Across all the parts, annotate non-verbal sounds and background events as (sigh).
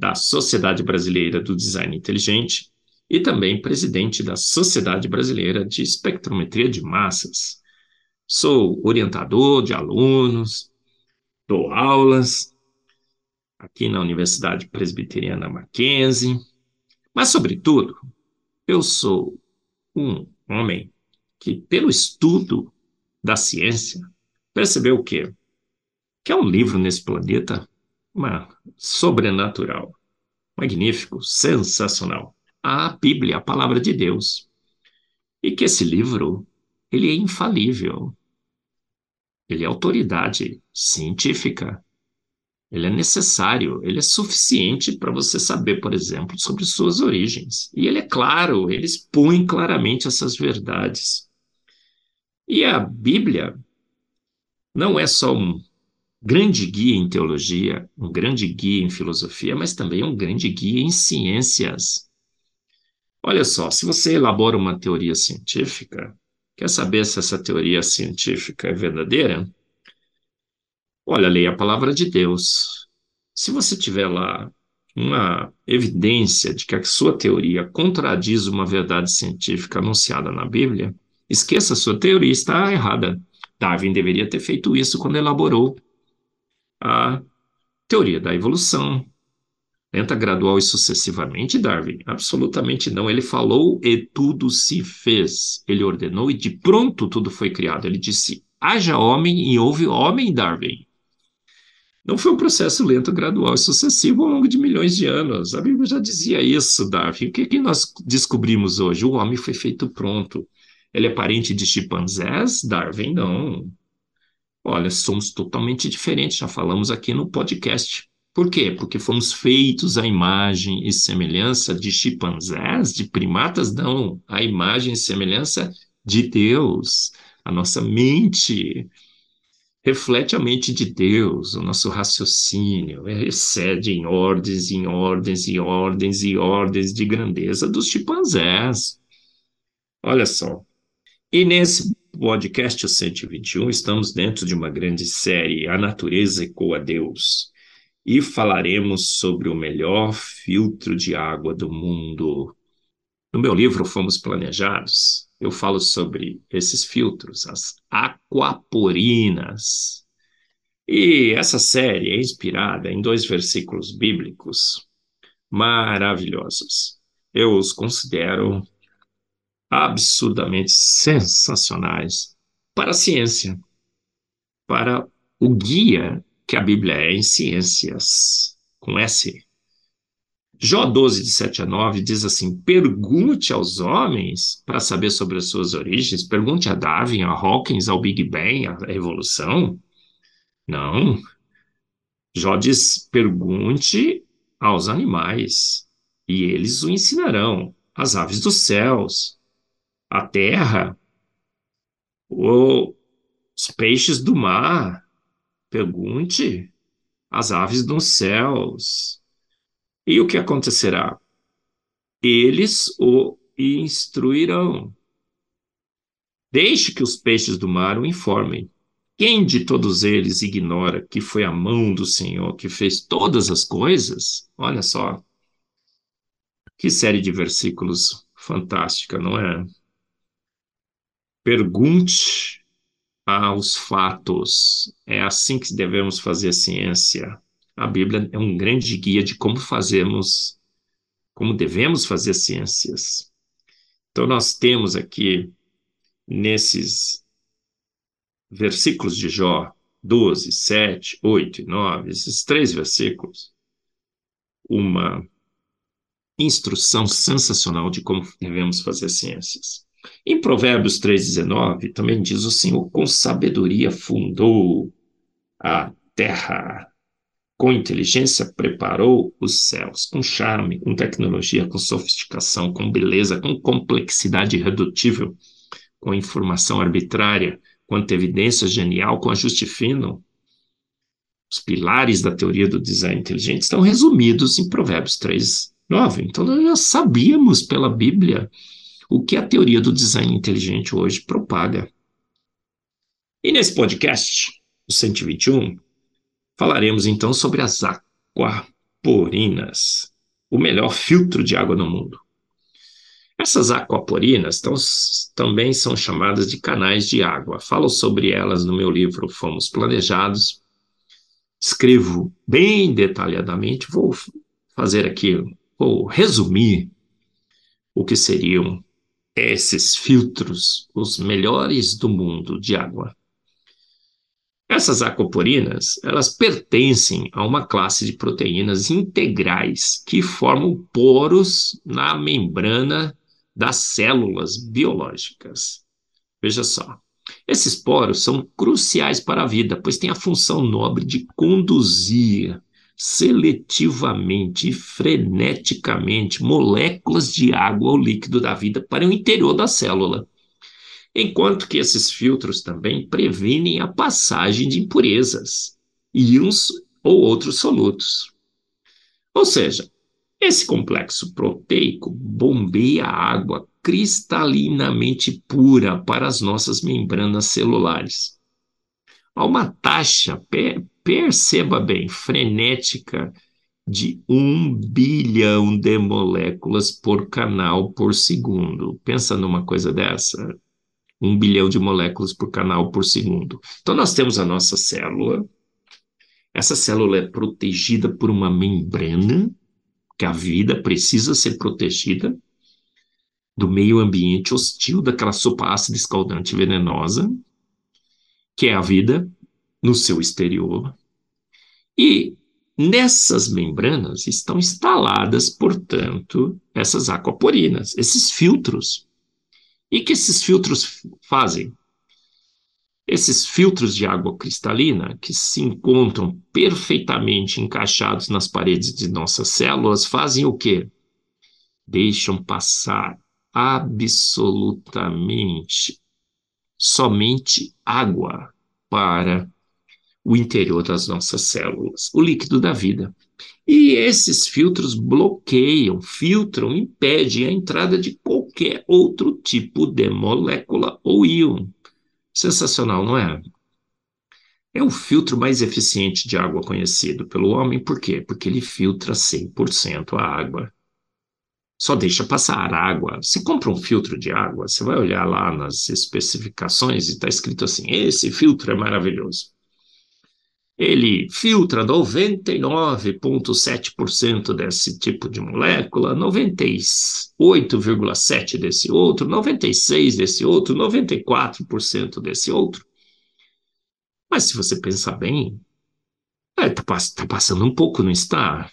da Sociedade Brasileira do Design Inteligente e também presidente da Sociedade Brasileira de Espectrometria de Massas. Sou orientador de alunos, dou aulas aqui na Universidade Presbiteriana Mackenzie, mas, sobretudo, eu sou um homem que, pelo estudo da ciência, percebeu o quê? Que há um livro nesse planeta uma sobrenatural, magnífico, sensacional. A Bíblia, a palavra de Deus. E que esse livro, ele é infalível. Ele é autoridade científica. Ele é necessário, ele é suficiente para você saber, por exemplo, sobre suas origens. E ele é claro, ele expõe claramente essas verdades. E a Bíblia não é só um grande guia em teologia, um grande guia em filosofia, mas também um grande guia em ciências. Olha só, se você elabora uma teoria científica, quer saber se essa teoria científica é verdadeira? Olha, leia a palavra de Deus. Se você tiver lá uma evidência de que a sua teoria contradiz uma verdade científica anunciada na Bíblia, esqueça sua teoria, está errada. Darwin deveria ter feito isso quando elaborou a teoria da evolução, lenta, gradual e sucessivamente, Darwin? Absolutamente não. Ele falou e tudo se fez. Ele ordenou e de pronto tudo foi criado. Ele disse: haja homem e houve homem, Darwin. Não foi um processo lento, gradual e sucessivo ao longo de milhões de anos. A Bíblia já dizia isso, Darwin. O que, que nós descobrimos hoje? O homem foi feito pronto. Ele é parente de chimpanzés? Darwin, não. Olha, somos totalmente diferentes, já falamos aqui no podcast. Por quê? Porque fomos feitos à imagem e semelhança de chimpanzés, de primatas, não, à imagem e semelhança de Deus. A nossa mente reflete a mente de Deus, o nosso raciocínio excede em ordens, em ordens, em ordens e ordens de grandeza dos chimpanzés. Olha só. E nesse podcast 121, estamos dentro de uma grande série, A Natureza Ecoa Deus, e falaremos sobre o melhor filtro de água do mundo. No meu livro Fomos Planejados, eu falo sobre esses filtros, as aquaporinas. E essa série é inspirada em dois versículos bíblicos maravilhosos. Eu os considero absurdamente sensacionais para a ciência, para o guia que a Bíblia é em ciências, com S. Jó 12, de 7 a 9, diz assim: Pergunte aos homens para saber sobre as suas origens, pergunte a Darwin, a Hawkins, ao Big Bang, a evolução. Não. Jó diz: pergunte aos animais, e eles o ensinarão, as aves dos céus, a terra, os peixes do mar, pergunte as aves dos céus. E o que acontecerá? Eles o instruirão. Deixe que os peixes do mar o informem. Quem de todos eles ignora que foi a mão do Senhor que fez todas as coisas? Olha só. Que série de versículos fantástica, não é? Pergunte aos fatos. É assim que devemos fazer a ciência. A Bíblia é um grande guia de como fazemos, como devemos fazer ciências. Então, nós temos aqui, nesses versículos de Jó 12, 7, 8 e 9, esses três versículos, uma instrução sensacional de como devemos fazer ciências. Em Provérbios 3,19 também diz o Senhor: com sabedoria fundou a terra, com inteligência, preparou os céus, com charme, com tecnologia, com sofisticação, com beleza, com complexidade irredutível, com informação arbitrária, com evidência genial, com ajuste fino. Os pilares da teoria do design inteligente estão resumidos em Provérbios 3, 9. Então, nós já sabíamos pela Bíblia o que a teoria do design inteligente hoje propaga. E nesse podcast, o 121, Falaremos então sobre as aquaporinas, o melhor filtro de água no mundo. Essas aquaporinas tão, também são chamadas de canais de água. Falo sobre elas no meu livro Fomos Planejados. Escrevo bem detalhadamente, vou fazer aqui, vou resumir o que seriam esses filtros, os melhores do mundo de água. Essas aquaporinas, elas pertencem a uma classe de proteínas integrais que formam poros na membrana das células biológicas. Veja só, esses poros são cruciais para a vida, pois têm a função nobre de conduzir seletivamente e freneticamente moléculas de água ou líquido da vida para o interior da célula enquanto que esses filtros também previnem a passagem de impurezas, íons ou outros solutos. Ou seja, esse complexo proteico bombeia água cristalinamente pura para as nossas membranas celulares. Há uma taxa, perceba bem, frenética de um bilhão de moléculas por canal por segundo. Pensa numa coisa dessa? um bilhão de moléculas por canal por segundo. Então, nós temos a nossa célula. Essa célula é protegida por uma membrana, que a vida precisa ser protegida do meio ambiente hostil, daquela sopa ácida escaldante venenosa, que é a vida no seu exterior. E nessas membranas estão instaladas, portanto, essas aquaporinas, esses filtros e que esses filtros fazem? Esses filtros de água cristalina, que se encontram perfeitamente encaixados nas paredes de nossas células, fazem o quê? Deixam passar absolutamente somente água para o interior das nossas células, o líquido da vida. E esses filtros bloqueiam, filtram, impedem a entrada de qualquer outro tipo de molécula ou íon. Sensacional, não é? É o filtro mais eficiente de água conhecido pelo homem, por quê? Porque ele filtra 100% a água. Só deixa passar água. Você compra um filtro de água, você vai olhar lá nas especificações e está escrito assim: esse filtro é maravilhoso ele filtra 99,7% desse tipo de molécula, 98,7% desse outro, 96% desse outro, 94% desse outro. Mas se você pensar bem, está é, tá, tá passando um pouco, não está?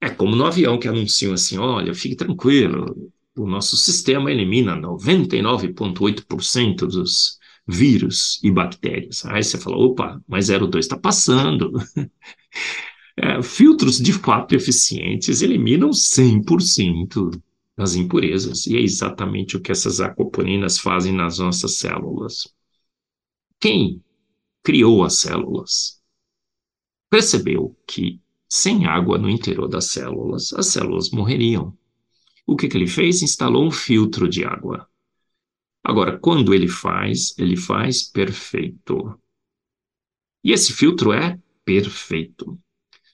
É como no avião que anunciam assim: olha, fique tranquilo, o nosso sistema elimina 99,8% dos vírus e bactérias. Aí você fala, opa, mas 02 está passando. (laughs) é, filtros de fato eficientes eliminam 100% das impurezas, e é exatamente o que essas aquaponinas fazem nas nossas células. Quem criou as células percebeu que sem água no interior das células, as células morreriam. O que, que ele fez? Instalou um filtro de água. Agora, quando ele faz, ele faz perfeito. E esse filtro é perfeito.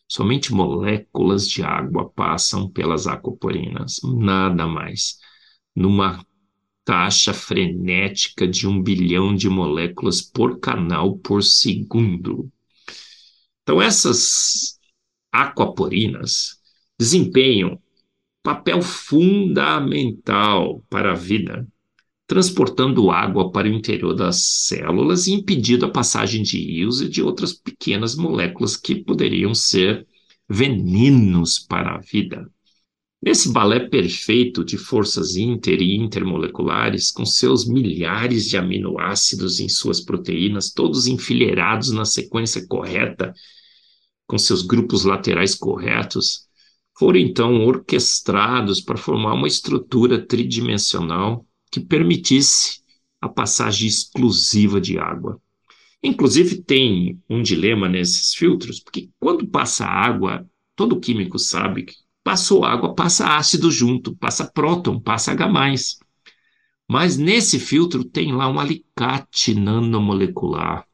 Somente moléculas de água passam pelas aquaporinas, nada mais. Numa taxa frenética de um bilhão de moléculas por canal por segundo. Então, essas aquaporinas desempenham papel fundamental para a vida transportando água para o interior das células e impedindo a passagem de íons e de outras pequenas moléculas que poderiam ser venenos para a vida. Nesse balé perfeito de forças inter e intermoleculares, com seus milhares de aminoácidos em suas proteínas, todos enfileirados na sequência correta, com seus grupos laterais corretos, foram então orquestrados para formar uma estrutura tridimensional que permitisse a passagem exclusiva de água. Inclusive, tem um dilema nesses filtros, porque quando passa água, todo químico sabe que passou água, passa ácido junto, passa próton, passa H. Mas nesse filtro tem lá um alicate nanomolecular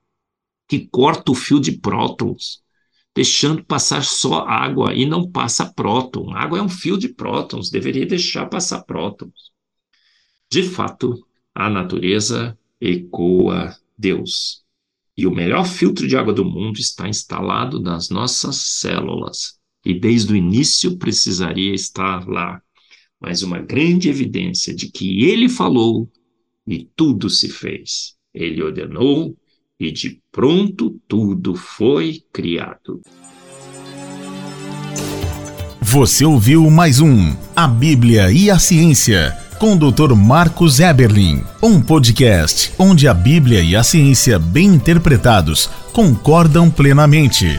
que corta o fio de prótons, deixando passar só água e não passa próton. A água é um fio de prótons, deveria deixar passar prótons. De fato, a natureza ecoa Deus. E o melhor filtro de água do mundo está instalado nas nossas células. E desde o início precisaria estar lá. Mas uma grande evidência de que ele falou e tudo se fez. Ele ordenou e de pronto tudo foi criado. Você ouviu mais um A Bíblia e a Ciência com o Dr. Marcos Eberlin, um podcast onde a Bíblia e a ciência bem interpretados concordam plenamente.